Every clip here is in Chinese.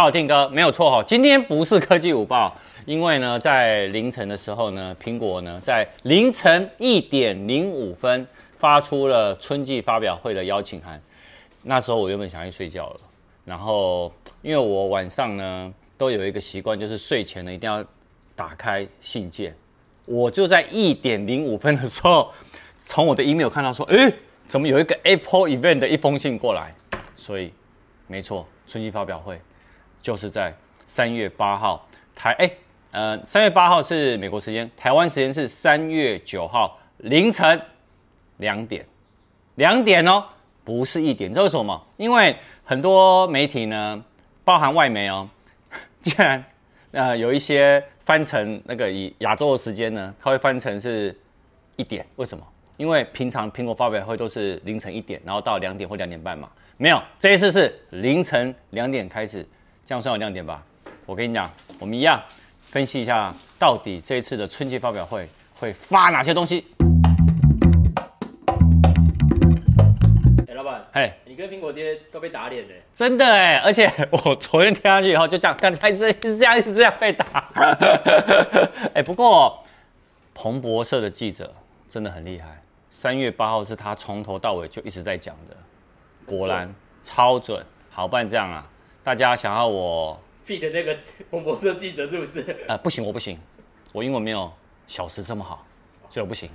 到了，Tim 哥没有错哈。今天不是科技午报，因为呢，在凌晨的时候呢，苹果呢在凌晨一点零五分发出了春季发表会的邀请函。那时候我原本想去睡觉了，然后因为我晚上呢都有一个习惯，就是睡前呢一定要打开信件。我就在一点零五分的时候，从我的 email 看到说，诶，怎么有一个 Apple Event 的一封信过来？所以，没错，春季发表会。就是在三月八号，台哎，呃，三月八号是美国时间，台湾时间是三月九号凌晨两点，两点哦，不是一点，这为什么？因为很多媒体呢，包含外媒哦，竟然呃有一些翻成那个以亚洲的时间呢，它会翻成是一点，为什么？因为平常苹果发表会都是凌晨一点，然后到两点或两点半嘛，没有，这一次是凌晨两点开始。这样算有亮点吧？我跟你讲，我们一样分析一下，到底这一次的春季发表会会发哪些东西。哎，老板，嘿，你跟苹果爹都被打脸了，真的哎！而且 我昨天听下去以后，就这样，刚才一直一直这样一直这样被打。哎，不过彭博社的记者真的很厉害，三月八号是他从头到尾就一直在讲的，果然超准。好，不然这样啊。大家想要我 feat 那个彭博社记者是不是？呃，不行，我不行，我英文没有小时这么好，所以我不行。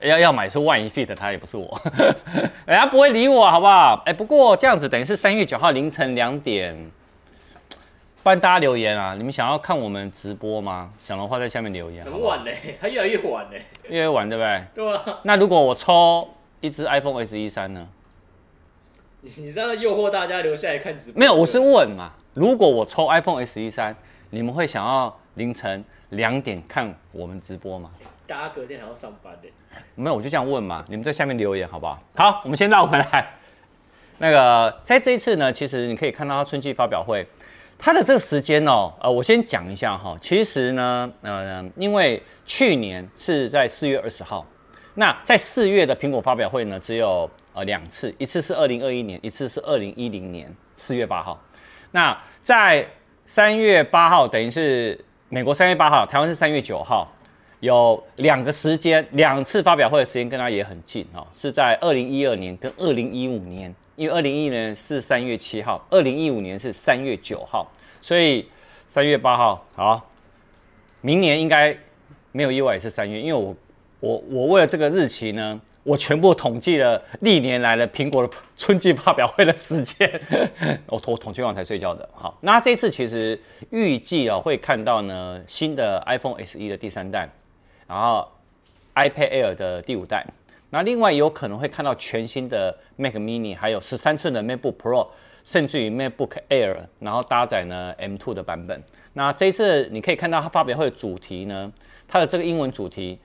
要要买是万一 feat 他也不是我，哎，他不会理我，好不好？哎，不过这样子等于是三月九号凌晨两点，帮大家留言啊！你们想要看我们直播吗？想的话在下面留言。很晚嘞，它越来越晚嘞，越来越晚对不对？对啊。那如果我抽一支 iPhone SE 三呢？你你这样诱惑大家留下来看直播？没有，我是问嘛。如果我抽 iPhone SE 三，你们会想要凌晨两点看我们直播吗？大家隔天还要上班的。没有，我就这样问嘛。你们在下面留言好不好？好，我们先绕回来。那个在这一次呢，其实你可以看到它春季发表会，它的这个时间哦，呃，我先讲一下哈。其实呢，呃，因为去年是在四月二十号，那在四月的苹果发表会呢，只有。呃，两次，一次是二零二一年，一次是二零一零年四月八号。那在三月八号，等于是美国三月八号，台湾是三月九号，有两个时间，两次发表会的时间跟它也很近哦，是在二零一二年跟二零一五年，因为二零一一年是三月七号，二零一五年是三月九号，所以三月八号好，明年应该没有意外是三月，因为我我我为了这个日期呢。我全部统计了历年来的苹果的春季发表会的时间，我统统计完才睡觉的。好，那这次其实预计啊会看到呢新的 iPhone SE 的第三代，然后 iPad Air 的第五代，那另外有可能会看到全新的 Mac Mini，还有十三寸的 MacBook Pro，甚至于 MacBook Air，然后搭载呢 M2 的版本。那这一次你可以看到它发表会的主题呢，它的这个英文主题。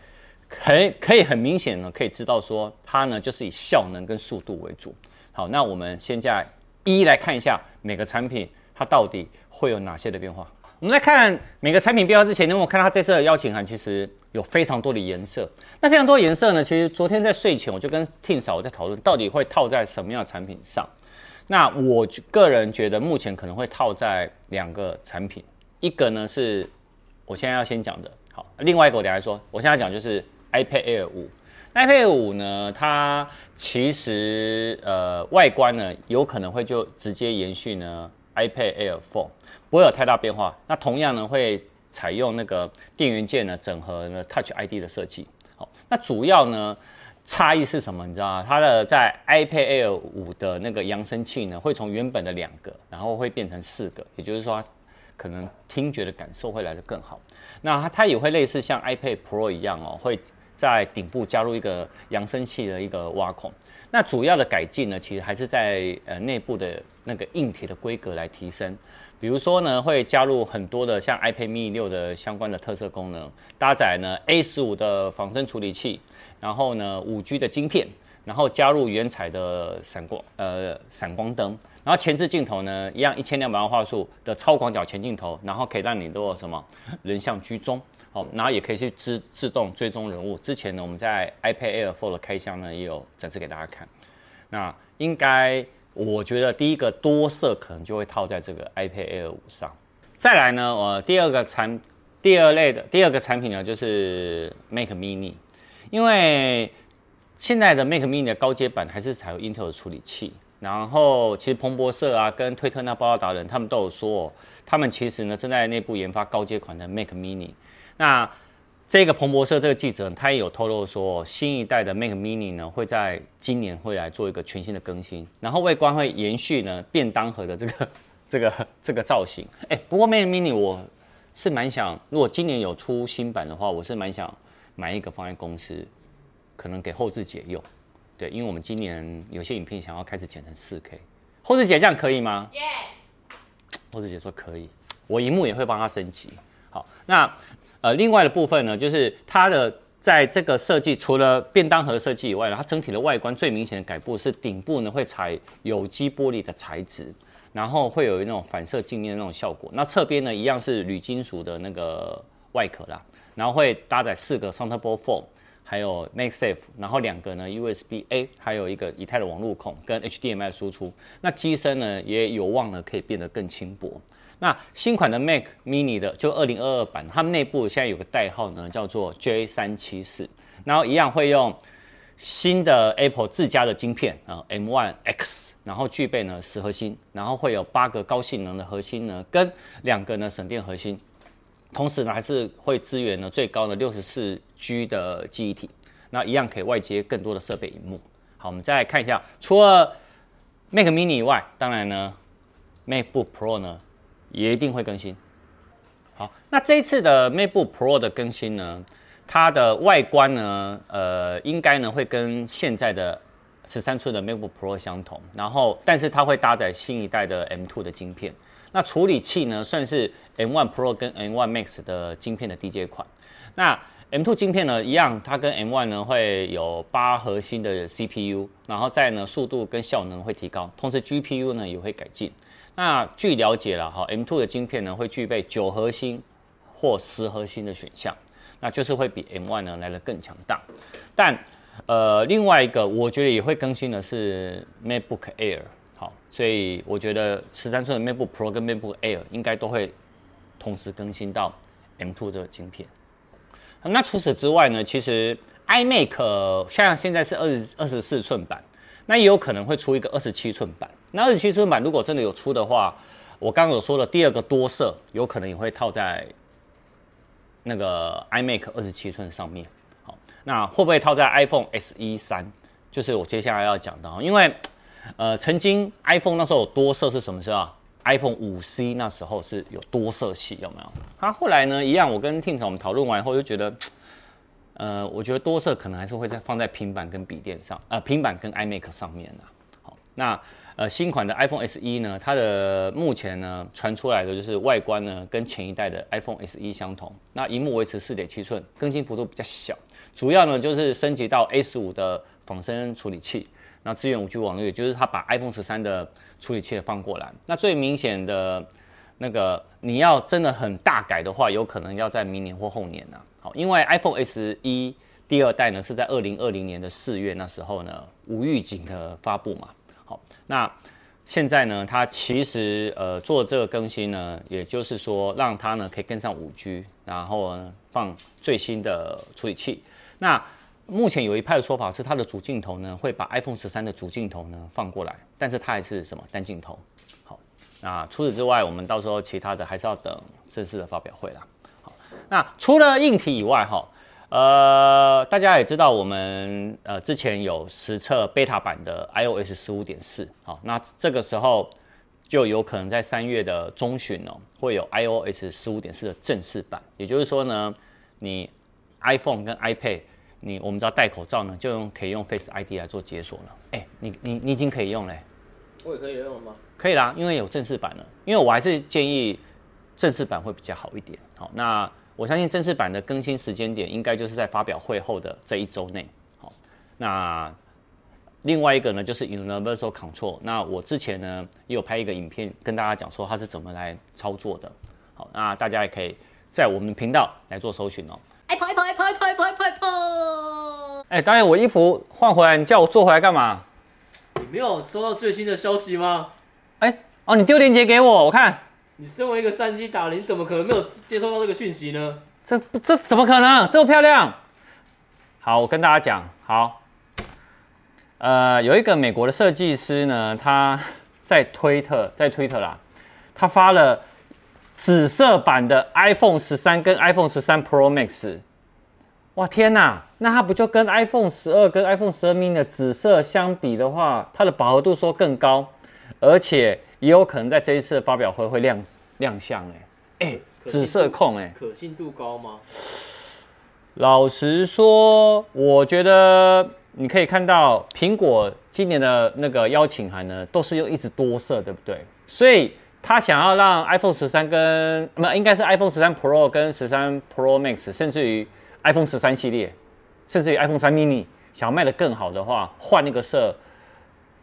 可以可以很明显呢，可以知道说它呢就是以效能跟速度为主。好，那我们现在一一来看一下每个产品它到底会有哪些的变化。我们来看每个产品变化之前，因为我看到它这次的邀请函其实有非常多的颜色。那非常多颜色呢，其实昨天在睡前我就跟 Tim 嫂我在讨论，到底会套在什么样的产品上。那我个人觉得目前可能会套在两个产品，一个呢是我现在要先讲的，好，另外一个我等下说，我现在讲就是。iPad Air 五，iPad Air 五呢，它其实呃外观呢有可能会就直接延续呢 iPad Air 4，不会有太大变化。那同样呢会采用那个电源键呢整合呢 Touch ID 的设计。好，那主要呢差异是什么？你知道吗？它的在 iPad Air 五的那个扬声器呢会从原本的两个，然后会变成四个，也就是说可能听觉的感受会来得更好。那它它也会类似像 iPad Pro 一样哦，会。在顶部加入一个扬声器的一个挖孔，那主要的改进呢，其实还是在呃内部的那个硬体的规格来提升。比如说呢，会加入很多的像 iPad mini 六的相关的特色功能，搭载呢 A 十五的仿生处理器，然后呢五 G 的晶片，然后加入原彩的闪光呃闪光灯，然后前置镜头呢一样一千两百万画素的超广角前镜头，然后可以让你做什么人像居中。好，然后也可以去自自动追踪人物。之前呢，我们在 iPad Air 4的开箱呢，也有展示给大家看。那应该我觉得第一个多色可能就会套在这个 iPad Air 五上。再来呢，呃，第二个产第二类的第二个产品呢，就是 Mac Mini，因为现在的 Mac Mini 的高阶版还是采用 Intel 的处理器。然后其实彭博社啊跟推特那报道达人他们都有说，他们其实呢正在内部研发高阶款的 Mac Mini。那这个彭博社这个记者他也有透露说，新一代的 Mac Mini 呢会在今年会来做一个全新的更新，然后外观会延续呢便当盒的这个 这个这个造型。哎，不过 Mac Mini 我是蛮想，如果今年有出新版的话，我是蛮想买一个放在公司，可能给后置解用。对，因为我们今年有些影片想要开始剪成四 K，后置姐这样可以吗？耶，后置姐说可以，我荧幕也会帮他升级。好，那。呃，另外的部分呢，就是它的在这个设计，除了便当盒设计以外呢，它整体的外观最明显的改布是顶部呢会采有机玻璃的材质，然后会有那种反射镜面的那种效果。那侧边呢一样是铝金属的那个外壳啦，然后会搭载四个4，还有 MagSafe，然后两个呢 USB A，还有一个以太的网路孔跟 HDMI 输出。那机身呢也有望呢可以变得更轻薄。那新款的 Mac Mini 的就二零二二版，它们内部现在有个代号呢，叫做 J 三七四，然后一样会用新的 Apple 自家的晶片啊 M One X，然后具备呢十核心，然后会有八个高性能的核心呢，跟两个呢省电核心，同时呢还是会支援呢最高的六十四 G 的记忆体，那一样可以外接更多的设备荧幕。好，我们再来看一下，除了 Mac Mini 以外，当然呢 MacBook Pro 呢。也一定会更新。好，那这一次的 MacBook Pro 的更新呢，它的外观呢，呃，应该呢会跟现在的十三寸的 MacBook Pro 相同，然后但是它会搭载新一代的 M2 的晶片。那处理器呢，算是 M1 Pro 跟 M1 Max 的晶片的低阶款。那 M2 晶片呢，一样，它跟 M1 呢会有八核心的 CPU，然后再呢速度跟效能会提高，同时 GPU 呢也会改进。那据了解了哈，M2 的晶片呢会具备九核心或十核心的选项，那就是会比 M1 呢来得更强大。但呃另外一个我觉得也会更新的是 MacBook Air，好，所以我觉得十三寸的 MacBook Pro 跟 MacBook Air 应该都会同时更新到 M2 这个晶片。那除此之外呢，其实 iMac 像现在是二十二十四寸版。那也有可能会出一个二十七寸版。那二十七寸版如果真的有出的话，我刚刚有说的第二个多色，有可能也会套在那个 iMac 二十七寸上面。好，那会不会套在 iPhone SE 三？就是我接下来要讲的。因为呃，曾经 iPhone 那时候有多色是什么时候？iPhone 五 C 那时候是有多色系，有没有？它后来呢，一样，我跟 Tim 我们讨论完以后就觉得。呃，我觉得多色可能还是会在放在平板跟笔电上，呃，平板跟 iMac 上面的。好，那呃新款的 iPhone SE 呢，它的目前呢传出来的就是外观呢跟前一代的 iPhone SE 相同，那萤幕维持四点七寸，更新幅度比较小，主要呢就是升级到 A 十五的仿生处理器，那支援五 G 网络，也就是它把 iPhone 十三的处理器放过来。那最明显的那个你要真的很大改的话，有可能要在明年或后年呢、啊。因为 iPhone SE 第二代呢是在二零二零年的四月那时候呢无预警的发布嘛，好，那现在呢它其实呃做这个更新呢，也就是说让它呢可以跟上五 G，然后呢放最新的处理器。那目前有一派的说法是它的主镜头呢会把 iPhone 十三的主镜头呢放过来，但是它还是什么单镜头。好，那除此之外，我们到时候其他的还是要等正式的发表会啦。好那除了硬体以外，哈，呃，大家也知道我们呃之前有实测 beta 版的 iOS 十五点四，好，那这个时候就有可能在三月的中旬哦，会有 iOS 十五点四的正式版。也就是说呢，你 iPhone 跟 iPad，你我们知道戴口罩呢，就用可以用 Face ID 来做解锁了。哎、欸，你你你已经可以用嘞？我也可以用了吗？可以啦，因为有正式版了。因为我还是建议正式版会比较好一点。好，那。我相信正式版的更新时间点应该就是在发表会后的这一周内。好，那另外一个呢就是 Universal Control。那我之前呢也有拍一个影片跟大家讲说它是怎么来操作的。好，那大家也可以在我们频道来做搜寻哦。Apple Apple Apple Apple Apple Apple 哎，导演，我衣服换回来，你叫我坐回来干嘛？你没有收到最新的消息吗？哎、欸，哦，你丢链接给我，我看。你身为一个三 C 达人，你怎么可能没有接收到这个讯息呢？这这怎么可能这么漂亮？好，我跟大家讲，好，呃，有一个美国的设计师呢，他在推特，在推特啦，他发了紫色版的 iPhone 十三跟 iPhone 十三 Pro Max。哇天哪，那它不就跟 iPhone 十二跟 iPhone 十二 mini 的紫色相比的话，它的饱和度说更高，而且也有可能在这一次的发表会会亮亮相哎、欸、哎、欸，紫色控哎、欸，可信度高吗？老实说，我觉得你可以看到苹果今年的那个邀请函呢，都是用一直多色，对不对？所以他想要让 iPhone 十三跟不应该是 iPhone 十三 Pro 跟十三 Pro Max，甚至于。iPhone 十三系列，甚至于 iPhone 三 mini，想要卖得更好的话，换那个色，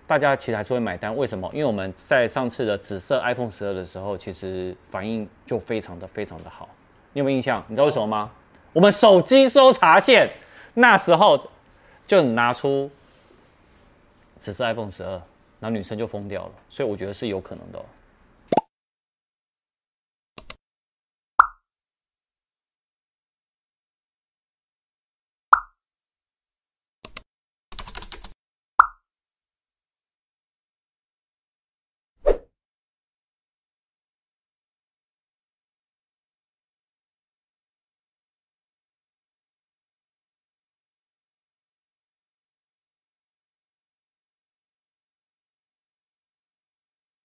大家其实还是会买单。为什么？因为我们在上次的紫色 iPhone 十二的时候，其实反应就非常的非常的好。你有没有印象？你知道为什么吗？我们手机搜查线那时候就拿出紫色 iPhone 十二，然后女生就疯掉了。所以我觉得是有可能的。